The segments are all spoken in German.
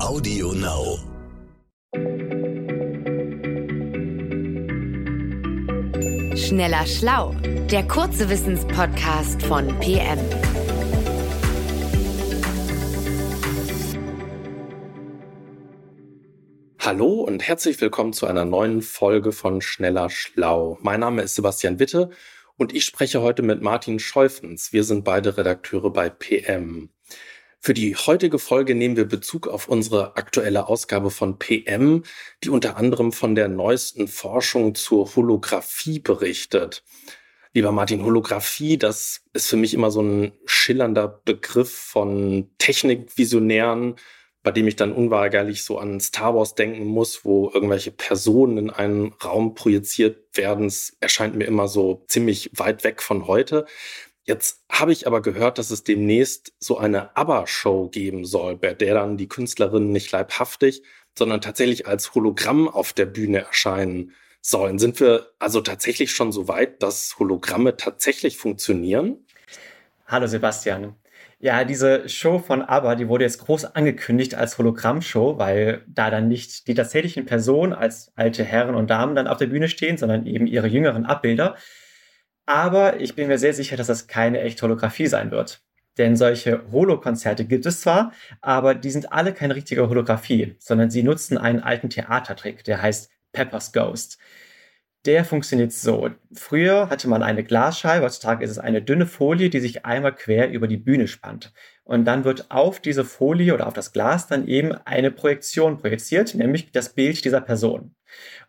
Audio Now. Schneller Schlau, der kurze Wissenspodcast von PM. Hallo und herzlich willkommen zu einer neuen Folge von Schneller Schlau. Mein Name ist Sebastian Witte und ich spreche heute mit Martin Scheufens. Wir sind beide Redakteure bei PM. Für die heutige Folge nehmen wir Bezug auf unsere aktuelle Ausgabe von PM, die unter anderem von der neuesten Forschung zur Holographie berichtet. Lieber Martin, Holographie, das ist für mich immer so ein schillernder Begriff von Technikvisionären, bei dem ich dann unweigerlich so an Star Wars denken muss, wo irgendwelche Personen in einen Raum projiziert werden. Es erscheint mir immer so ziemlich weit weg von heute. Jetzt habe ich aber gehört, dass es demnächst so eine ABBA-Show geben soll, bei der dann die Künstlerinnen nicht leibhaftig, sondern tatsächlich als Hologramm auf der Bühne erscheinen sollen. Sind wir also tatsächlich schon so weit, dass Hologramme tatsächlich funktionieren? Hallo Sebastian. Ja, diese Show von ABBA, die wurde jetzt groß angekündigt als Hologrammshow, weil da dann nicht die tatsächlichen Personen als alte Herren und Damen dann auf der Bühne stehen, sondern eben ihre jüngeren Abbilder. Aber ich bin mir sehr sicher, dass das keine echte Holographie sein wird. Denn solche Holo-Konzerte gibt es zwar, aber die sind alle keine richtige Holographie, sondern sie nutzen einen alten Theatertrick, der heißt Pepper's Ghost. Der funktioniert so. Früher hatte man eine Glasscheibe, heutzutage ist es eine dünne Folie, die sich einmal quer über die Bühne spannt. Und dann wird auf diese Folie oder auf das Glas dann eben eine Projektion projiziert, nämlich das Bild dieser Person.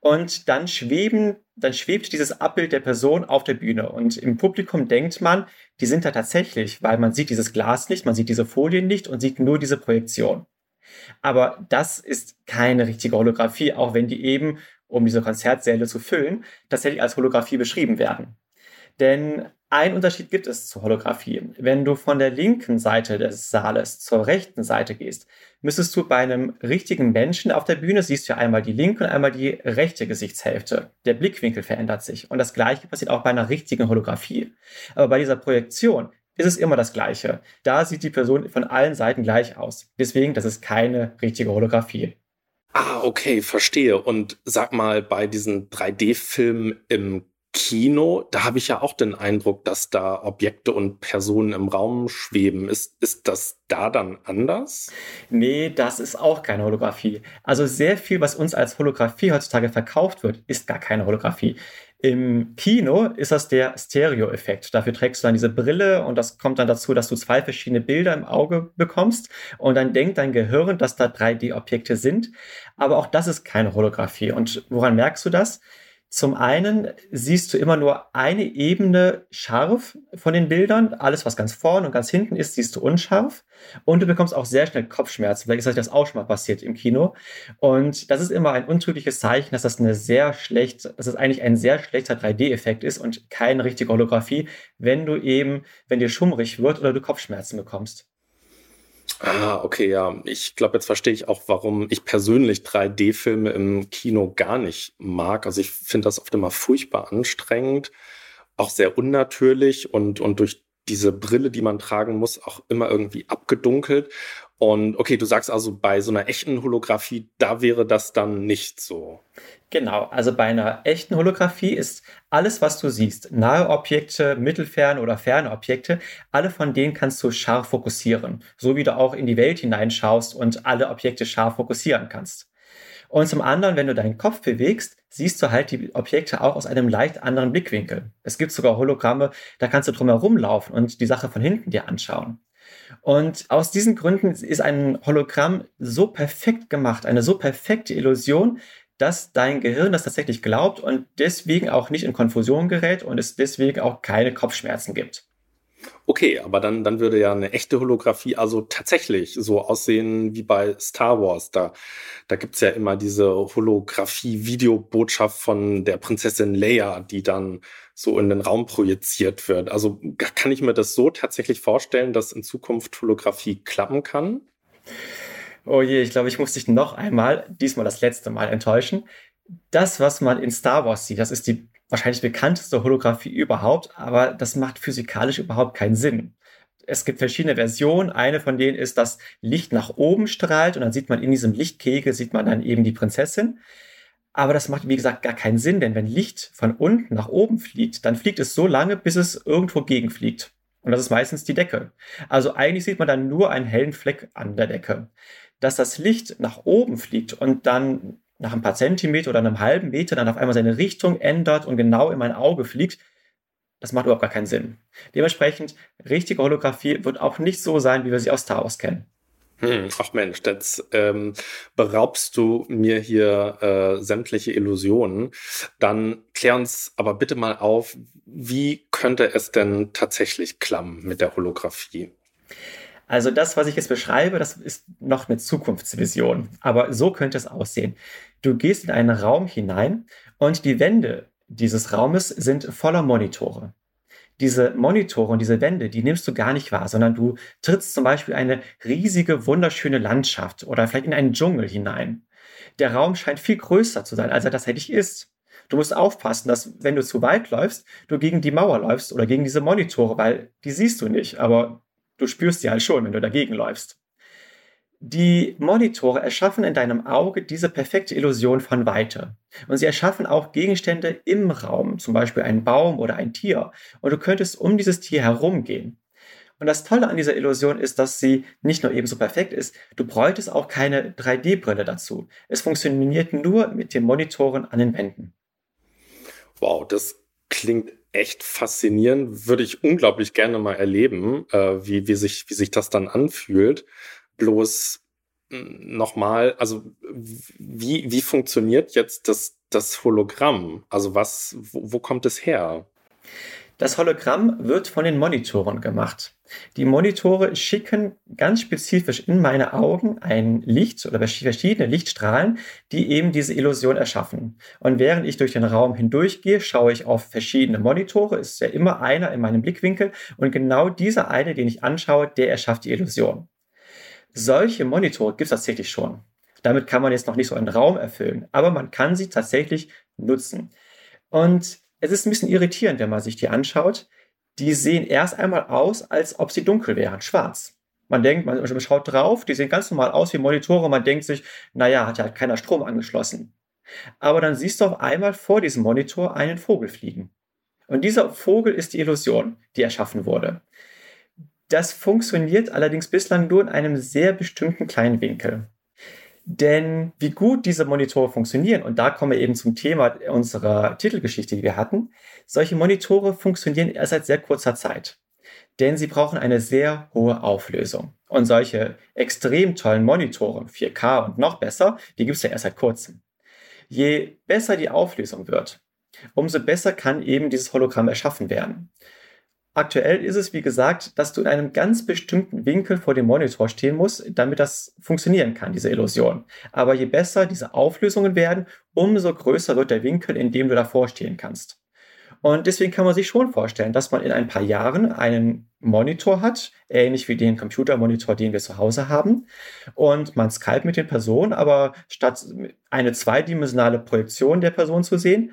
Und dann schweben, dann schwebt dieses Abbild der Person auf der Bühne. Und im Publikum denkt man, die sind da tatsächlich, weil man sieht dieses Glas nicht, man sieht diese Folien nicht und sieht nur diese Projektion. Aber das ist keine richtige Holographie, auch wenn die eben, um diese Konzertsäle zu füllen, tatsächlich als Holographie beschrieben werden. Denn ein Unterschied gibt es zur Holographie. Wenn du von der linken Seite des Saales zur rechten Seite gehst, müsstest du bei einem richtigen Menschen auf der Bühne siehst du einmal die linke und einmal die rechte Gesichtshälfte. Der Blickwinkel verändert sich. Und das Gleiche passiert auch bei einer richtigen Holographie. Aber bei dieser Projektion ist es immer das Gleiche. Da sieht die Person von allen Seiten gleich aus. Deswegen, das ist keine richtige Holographie. Ah, okay, verstehe. Und sag mal, bei diesen 3D-Filmen im Kino, da habe ich ja auch den Eindruck, dass da Objekte und Personen im Raum schweben. Ist, ist das da dann anders? Nee, das ist auch keine Holographie. Also sehr viel, was uns als Holographie heutzutage verkauft wird, ist gar keine Holographie. Im Kino ist das der Stereo-Effekt. Dafür trägst du dann diese Brille und das kommt dann dazu, dass du zwei verschiedene Bilder im Auge bekommst und dann denkt dein Gehirn, dass da 3D-Objekte sind. Aber auch das ist keine Holographie. Und woran merkst du das? Zum einen siehst du immer nur eine Ebene scharf von den Bildern. Alles, was ganz vorne und ganz hinten ist, siehst du unscharf. Und du bekommst auch sehr schnell Kopfschmerzen. Vielleicht ist euch das auch schon mal passiert im Kino. Und das ist immer ein untrügliches Zeichen, dass das eine sehr schlecht, dass es eigentlich ein sehr schlechter 3D-Effekt ist und keine richtige Holographie, wenn du eben, wenn dir schummrig wird oder du Kopfschmerzen bekommst. Ah, okay, ja. Ich glaube, jetzt verstehe ich auch, warum ich persönlich 3D-Filme im Kino gar nicht mag. Also ich finde das oft immer furchtbar anstrengend, auch sehr unnatürlich und, und durch diese Brille, die man tragen muss, auch immer irgendwie abgedunkelt. Und okay, du sagst also, bei so einer echten Holographie, da wäre das dann nicht so. Genau, also bei einer echten Holographie ist alles, was du siehst, nahe Objekte, mittelferne oder ferne Objekte, alle von denen kannst du scharf fokussieren, so wie du auch in die Welt hineinschaust und alle Objekte scharf fokussieren kannst. Und zum anderen, wenn du deinen Kopf bewegst, siehst du halt die Objekte auch aus einem leicht anderen Blickwinkel. Es gibt sogar Hologramme, da kannst du drumherum laufen und die Sache von hinten dir anschauen. Und aus diesen Gründen ist ein Hologramm so perfekt gemacht, eine so perfekte Illusion, dass dein Gehirn das tatsächlich glaubt und deswegen auch nicht in Konfusion gerät und es deswegen auch keine Kopfschmerzen gibt. Okay, aber dann, dann würde ja eine echte Holographie also tatsächlich so aussehen wie bei Star Wars. Da, da gibt's ja immer diese Holographie-Videobotschaft von der Prinzessin Leia, die dann so in den Raum projiziert wird. Also kann ich mir das so tatsächlich vorstellen, dass in Zukunft Holographie klappen kann? Oh je, ich glaube, ich muss dich noch einmal, diesmal das letzte Mal enttäuschen. Das, was man in Star Wars sieht, das ist die wahrscheinlich bekannteste Holographie überhaupt, aber das macht physikalisch überhaupt keinen Sinn. es gibt verschiedene Versionen. Eine von denen ist, dass Licht nach oben strahlt und dann sieht man in diesem Lichtkegel, sieht man dann eben die Prinzessin. Aber das macht, wie gesagt, gar keinen Sinn, denn wenn Licht von unten nach oben fliegt, dann fliegt es so lange, bis es irgendwo gegenfliegt. Und das ist meistens die Decke. Also eigentlich sieht man dann nur einen hellen Fleck an der Decke. Dass das Licht nach oben fliegt und dann nach ein paar Zentimeter oder einem halben Meter dann auf einmal seine Richtung ändert und genau in mein Auge fliegt, das macht überhaupt gar keinen Sinn. Dementsprechend, richtige Holographie wird auch nicht so sein, wie wir sie aus Star Wars kennen. Hm, ach Mensch, jetzt ähm, beraubst du mir hier äh, sämtliche Illusionen. Dann klär uns aber bitte mal auf, wie könnte es denn tatsächlich klappen mit der Holographie? Also das, was ich jetzt beschreibe, das ist noch eine Zukunftsvision. Aber so könnte es aussehen. Du gehst in einen Raum hinein und die Wände dieses Raumes sind voller Monitore diese Monitore und diese Wände, die nimmst du gar nicht wahr, sondern du trittst zum Beispiel eine riesige, wunderschöne Landschaft oder vielleicht in einen Dschungel hinein. Der Raum scheint viel größer zu sein, als er tatsächlich ist. Du musst aufpassen, dass wenn du zu weit läufst, du gegen die Mauer läufst oder gegen diese Monitore, weil die siehst du nicht, aber du spürst sie halt schon, wenn du dagegen läufst. Die Monitore erschaffen in deinem Auge diese perfekte Illusion von Weite. Und sie erschaffen auch Gegenstände im Raum, zum Beispiel einen Baum oder ein Tier. Und du könntest um dieses Tier herumgehen. Und das Tolle an dieser Illusion ist, dass sie nicht nur ebenso perfekt ist, du bräuchtest auch keine 3D-Brille dazu. Es funktioniert nur mit den Monitoren an den Wänden. Wow, das klingt echt faszinierend. Würde ich unglaublich gerne mal erleben, äh, wie, wie, sich, wie sich das dann anfühlt. Bloß hm, nochmal, also wie, wie funktioniert jetzt das, das Hologramm? Also was, wo, wo kommt es her? Das Hologramm wird von den Monitoren gemacht. Die Monitore schicken ganz spezifisch in meine Augen ein Licht oder verschiedene Lichtstrahlen, die eben diese Illusion erschaffen. Und während ich durch den Raum hindurchgehe, schaue ich auf verschiedene Monitore. Ist ja immer einer in meinem Blickwinkel. Und genau dieser eine, den ich anschaue, der erschafft die Illusion. Solche Monitore gibt es tatsächlich schon. Damit kann man jetzt noch nicht so einen Raum erfüllen, aber man kann sie tatsächlich nutzen. Und es ist ein bisschen irritierend, wenn man sich die anschaut. Die sehen erst einmal aus, als ob sie dunkel wären, schwarz. Man denkt, man schaut drauf, die sehen ganz normal aus wie Monitore, man denkt sich, naja, hat ja keiner Strom angeschlossen. Aber dann siehst du auf einmal vor diesem Monitor einen Vogel fliegen. Und dieser Vogel ist die Illusion, die erschaffen wurde. Das funktioniert allerdings bislang nur in einem sehr bestimmten kleinen Winkel. Denn wie gut diese Monitore funktionieren, und da kommen wir eben zum Thema unserer Titelgeschichte, die wir hatten, solche Monitore funktionieren erst seit sehr kurzer Zeit. Denn sie brauchen eine sehr hohe Auflösung. Und solche extrem tollen Monitore, 4K und noch besser, die gibt es ja erst seit kurzem. Je besser die Auflösung wird, umso besser kann eben dieses Hologramm erschaffen werden. Aktuell ist es, wie gesagt, dass du in einem ganz bestimmten Winkel vor dem Monitor stehen musst, damit das funktionieren kann, diese Illusion. Aber je besser diese Auflösungen werden, umso größer wird der Winkel, in dem du davor stehen kannst. Und deswegen kann man sich schon vorstellen, dass man in ein paar Jahren einen Monitor hat, ähnlich wie den Computermonitor, den wir zu Hause haben. Und man skype mit den Personen, aber statt eine zweidimensionale Projektion der Person zu sehen,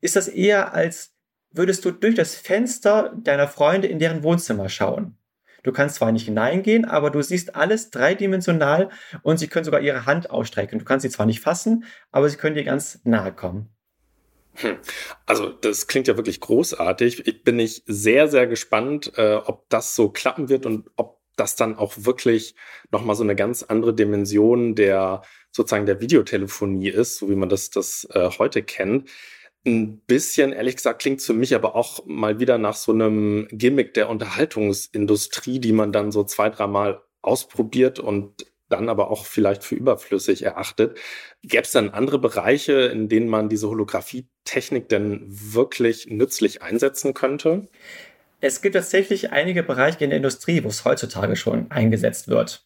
ist das eher als würdest du durch das Fenster deiner Freunde in deren Wohnzimmer schauen. Du kannst zwar nicht hineingehen, aber du siehst alles dreidimensional und sie können sogar ihre Hand ausstrecken. Du kannst sie zwar nicht fassen, aber sie können dir ganz nahe kommen. Hm. Also das klingt ja wirklich großartig. Ich bin ich sehr, sehr gespannt, äh, ob das so klappen wird und ob das dann auch wirklich nochmal so eine ganz andere Dimension der sozusagen der Videotelefonie ist, so wie man das, das äh, heute kennt ein bisschen, ehrlich gesagt, klingt für mich aber auch mal wieder nach so einem Gimmick der Unterhaltungsindustrie, die man dann so zwei, dreimal ausprobiert und dann aber auch vielleicht für überflüssig erachtet. Gäbe es dann andere Bereiche, in denen man diese Holographie-Technik denn wirklich nützlich einsetzen könnte? Es gibt tatsächlich einige Bereiche in der Industrie, wo es heutzutage schon eingesetzt wird.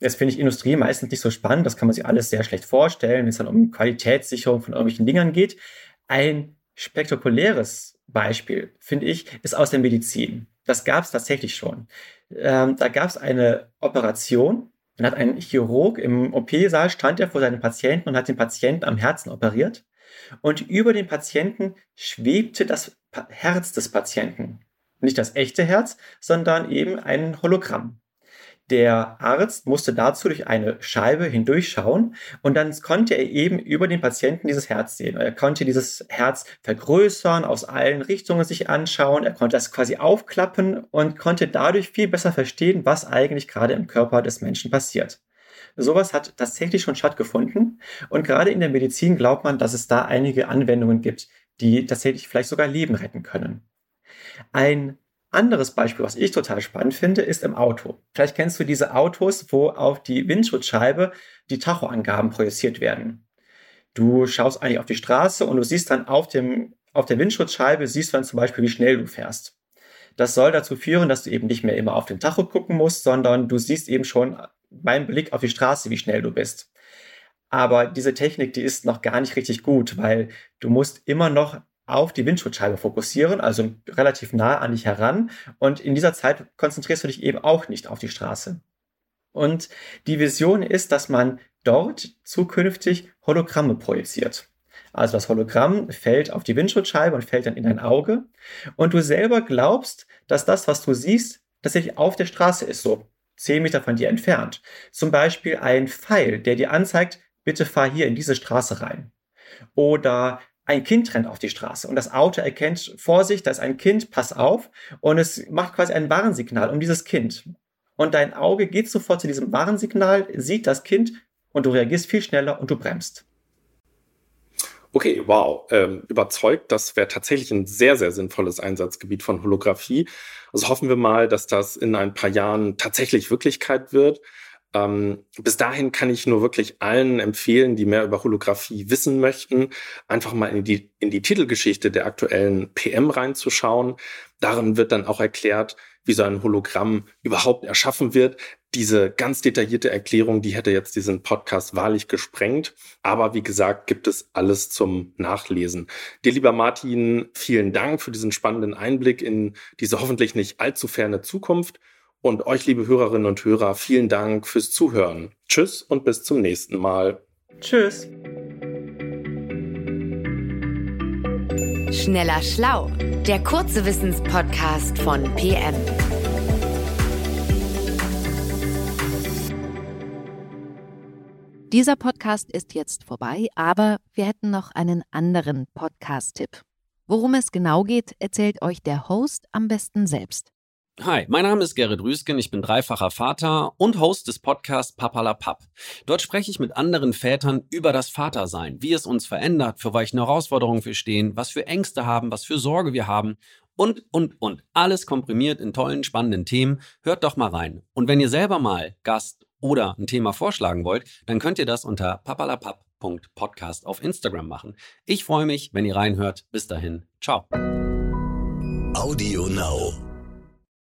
Jetzt finde ich Industrie meistens nicht so spannend, das kann man sich alles sehr schlecht vorstellen, wenn es dann um Qualitätssicherung von irgendwelchen Dingern geht. Ein spektakuläres Beispiel, finde ich, ist aus der Medizin. Das gab es tatsächlich schon. Ähm, da gab es eine Operation. Dann hat ein Chirurg im OP-Saal stand er vor seinem Patienten und hat den Patienten am Herzen operiert. Und über den Patienten schwebte das Herz des Patienten. nicht das echte Herz, sondern eben ein Hologramm. Der Arzt musste dazu durch eine Scheibe hindurchschauen und dann konnte er eben über den Patienten dieses Herz sehen. Er konnte dieses Herz vergrößern, aus allen Richtungen sich anschauen, er konnte das quasi aufklappen und konnte dadurch viel besser verstehen, was eigentlich gerade im Körper des Menschen passiert. Sowas hat tatsächlich schon stattgefunden und gerade in der Medizin glaubt man, dass es da einige Anwendungen gibt, die tatsächlich vielleicht sogar Leben retten können. Ein anderes Beispiel, was ich total spannend finde, ist im Auto. Vielleicht kennst du diese Autos, wo auf die Windschutzscheibe die Tachoangaben projiziert werden. Du schaust eigentlich auf die Straße und du siehst dann auf, dem, auf der Windschutzscheibe, siehst dann zum Beispiel, wie schnell du fährst. Das soll dazu führen, dass du eben nicht mehr immer auf den Tacho gucken musst, sondern du siehst eben schon beim Blick auf die Straße, wie schnell du bist. Aber diese Technik, die ist noch gar nicht richtig gut, weil du musst immer noch auf die Windschutzscheibe fokussieren, also relativ nah an dich heran. Und in dieser Zeit konzentrierst du dich eben auch nicht auf die Straße. Und die Vision ist, dass man dort zukünftig Hologramme projiziert. Also das Hologramm fällt auf die Windschutzscheibe und fällt dann in dein Auge. Und du selber glaubst, dass das, was du siehst, tatsächlich auf der Straße ist, so zehn Meter von dir entfernt. Zum Beispiel ein Pfeil, der dir anzeigt, bitte fahr hier in diese Straße rein. Oder ein Kind rennt auf die Straße und das Auto erkennt, Vorsicht, da ist ein Kind, pass auf. Und es macht quasi ein Warnsignal um dieses Kind. Und dein Auge geht sofort zu diesem Warnsignal, sieht das Kind und du reagierst viel schneller und du bremst. Okay, wow, ähm, überzeugt. Das wäre tatsächlich ein sehr, sehr sinnvolles Einsatzgebiet von Holographie. Also hoffen wir mal, dass das in ein paar Jahren tatsächlich Wirklichkeit wird. Ähm, bis dahin kann ich nur wirklich allen empfehlen, die mehr über Holographie wissen möchten, einfach mal in die, in die Titelgeschichte der aktuellen PM reinzuschauen. Darin wird dann auch erklärt, wie so ein Hologramm überhaupt erschaffen wird. Diese ganz detaillierte Erklärung, die hätte jetzt diesen Podcast wahrlich gesprengt. Aber wie gesagt, gibt es alles zum Nachlesen. Dir, lieber Martin, vielen Dank für diesen spannenden Einblick in diese hoffentlich nicht allzu ferne Zukunft. Und euch, liebe Hörerinnen und Hörer, vielen Dank fürs Zuhören. Tschüss und bis zum nächsten Mal. Tschüss. Schneller Schlau, der kurze Wissenspodcast von PM. Dieser Podcast ist jetzt vorbei, aber wir hätten noch einen anderen Podcast-Tipp. Worum es genau geht, erzählt euch der Host am besten selbst. Hi, mein Name ist Gerrit Rüsken, ich bin dreifacher Vater und Host des Podcasts Papalapap. Dort spreche ich mit anderen Vätern über das Vatersein, wie es uns verändert, für welche Herausforderungen wir stehen, was für Ängste haben, was für Sorge wir haben und, und, und. Alles komprimiert in tollen, spannenden Themen. Hört doch mal rein. Und wenn ihr selber mal Gast oder ein Thema vorschlagen wollt, dann könnt ihr das unter papalapap.podcast auf Instagram machen. Ich freue mich, wenn ihr reinhört. Bis dahin. Ciao. Audio Now.